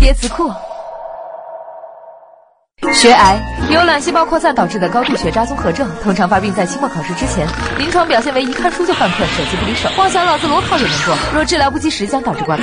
叠词库。学癌由卵细胞扩散导致的高度血渣综合症，通常发病在期末考试之前，临床表现为一看书就犯困，手机不离手，妄想老子裸考也能过。若治疗不及时，将导致挂科。